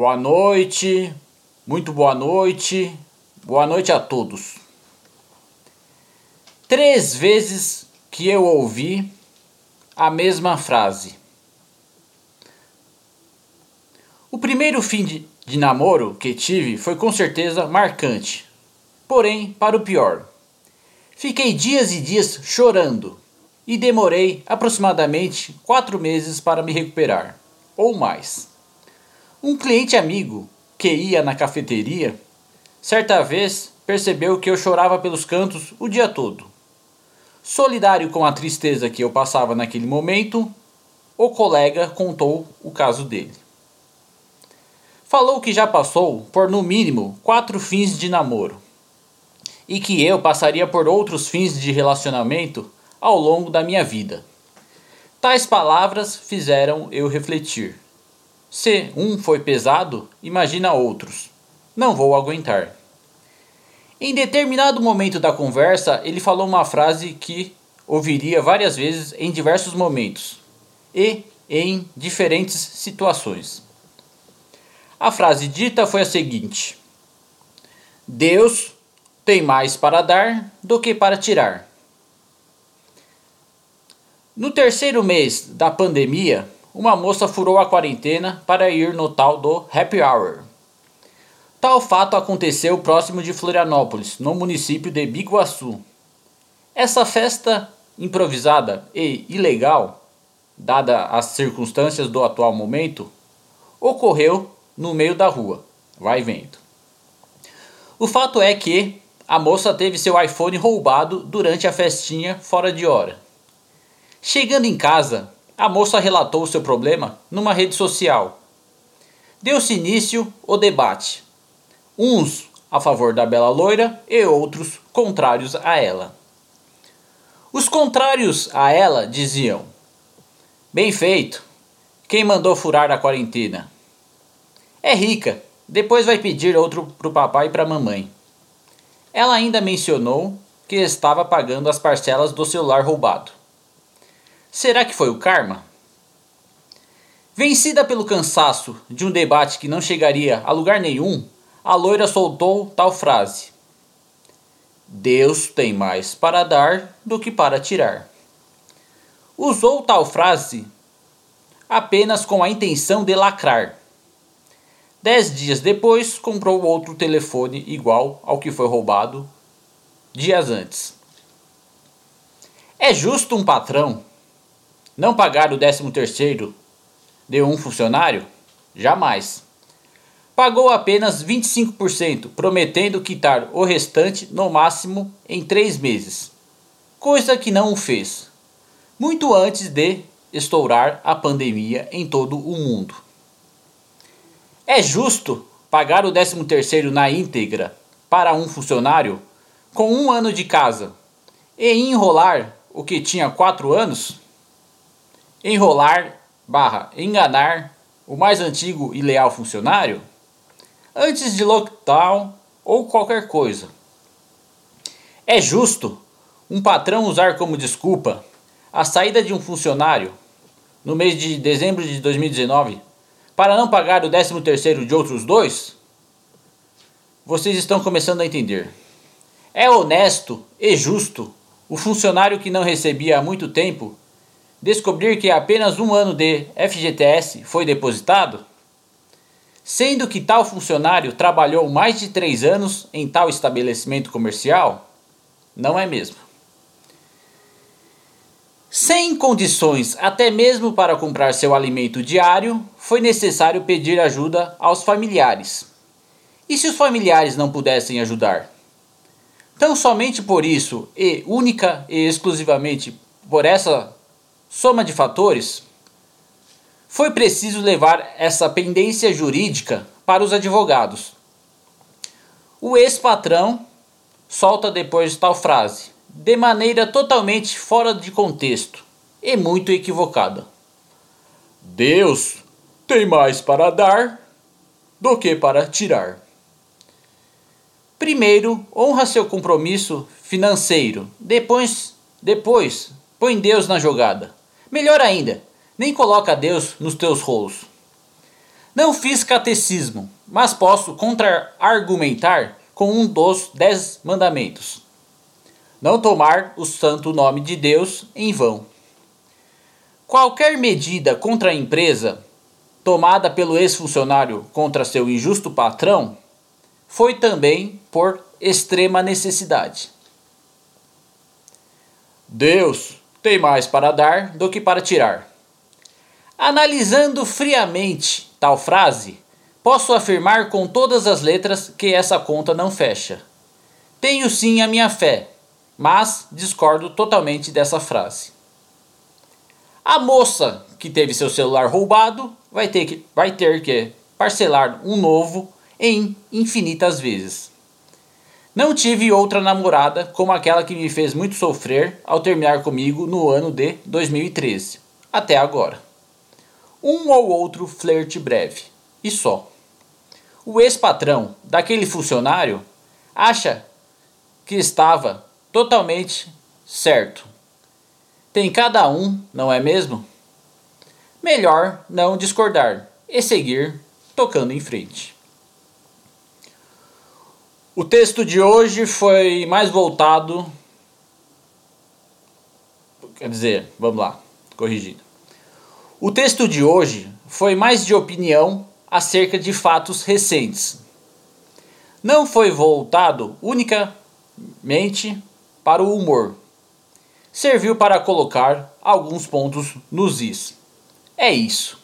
Boa noite, muito boa noite, boa noite a todos. Três vezes que eu ouvi a mesma frase. O primeiro fim de, de namoro que tive foi com certeza marcante, porém para o pior. Fiquei dias e dias chorando e demorei aproximadamente quatro meses para me recuperar, ou mais. Um cliente amigo que ia na cafeteria, certa vez percebeu que eu chorava pelos cantos o dia todo. Solidário com a tristeza que eu passava naquele momento, o colega contou o caso dele. Falou que já passou por no mínimo quatro fins de namoro e que eu passaria por outros fins de relacionamento ao longo da minha vida. Tais palavras fizeram eu refletir. Se um foi pesado, imagina outros. Não vou aguentar. Em determinado momento da conversa, ele falou uma frase que ouviria várias vezes em diversos momentos e em diferentes situações. A frase dita foi a seguinte: Deus tem mais para dar do que para tirar. No terceiro mês da pandemia, uma moça furou a quarentena para ir no tal do Happy Hour. Tal fato aconteceu próximo de Florianópolis, no município de Biguaçu. Essa festa improvisada e ilegal, dada as circunstâncias do atual momento, ocorreu no meio da rua. Vai vendo. O fato é que a moça teve seu iPhone roubado durante a festinha fora de hora. Chegando em casa, a moça relatou seu problema numa rede social. Deu-se início o debate. Uns a favor da bela loira e outros contrários a ela. Os contrários a ela diziam: Bem feito, quem mandou furar a quarentena? É rica, depois vai pedir outro pro papai e pra mamãe. Ela ainda mencionou que estava pagando as parcelas do celular roubado. Será que foi o karma? Vencida pelo cansaço de um debate que não chegaria a lugar nenhum, a loira soltou tal frase: Deus tem mais para dar do que para tirar. Usou tal frase apenas com a intenção de lacrar. Dez dias depois, comprou outro telefone igual ao que foi roubado dias antes. É justo um patrão não pagar o 13 terceiro de um funcionário? Jamais. Pagou apenas 25%, prometendo quitar o restante no máximo em três meses. Coisa que não o fez. Muito antes de estourar a pandemia em todo o mundo. É justo pagar o 13 terceiro na íntegra para um funcionário com um ano de casa e enrolar o que tinha quatro anos? Enrolar barra enganar o mais antigo e leal funcionário antes de lockdown ou qualquer coisa. É justo um patrão usar como desculpa a saída de um funcionário no mês de dezembro de 2019 para não pagar o 13 terceiro de outros dois? Vocês estão começando a entender. É honesto e justo o funcionário que não recebia há muito tempo descobrir que apenas um ano de FGTS foi depositado? Sendo que tal funcionário trabalhou mais de três anos em tal estabelecimento comercial? Não é mesmo. Sem condições até mesmo para comprar seu alimento diário, foi necessário pedir ajuda aos familiares. E se os familiares não pudessem ajudar? Tão somente por isso, e única e exclusivamente por essa soma de fatores, foi preciso levar essa pendência jurídica para os advogados. O ex-patrão solta depois tal frase, de maneira totalmente fora de contexto e muito equivocada. Deus tem mais para dar do que para tirar. Primeiro, honra seu compromisso financeiro. Depois, depois, põe Deus na jogada. Melhor ainda, nem coloca Deus nos teus rolos. Não fiz catecismo, mas posso contra-argumentar com um dos dez mandamentos. Não tomar o santo nome de Deus em vão. Qualquer medida contra a empresa tomada pelo ex-funcionário contra seu injusto patrão foi também por extrema necessidade. Deus tem mais para dar do que para tirar. Analisando friamente tal frase, Posso afirmar com todas as letras que essa conta não fecha. Tenho sim a minha fé, mas discordo totalmente dessa frase. A moça que teve seu celular roubado vai ter que, vai ter que parcelar um novo em infinitas vezes. Não tive outra namorada como aquela que me fez muito sofrer ao terminar comigo no ano de 2013, até agora. Um ou outro flerte breve, e só. O ex-patrão daquele funcionário acha que estava totalmente certo. Tem cada um, não é mesmo? Melhor não discordar e seguir tocando em frente. O texto de hoje foi mais voltado. Quer dizer, vamos lá, corrigido. O texto de hoje foi mais de opinião acerca de fatos recentes. Não foi voltado unicamente para o humor. Serviu para colocar alguns pontos nos is. É isso.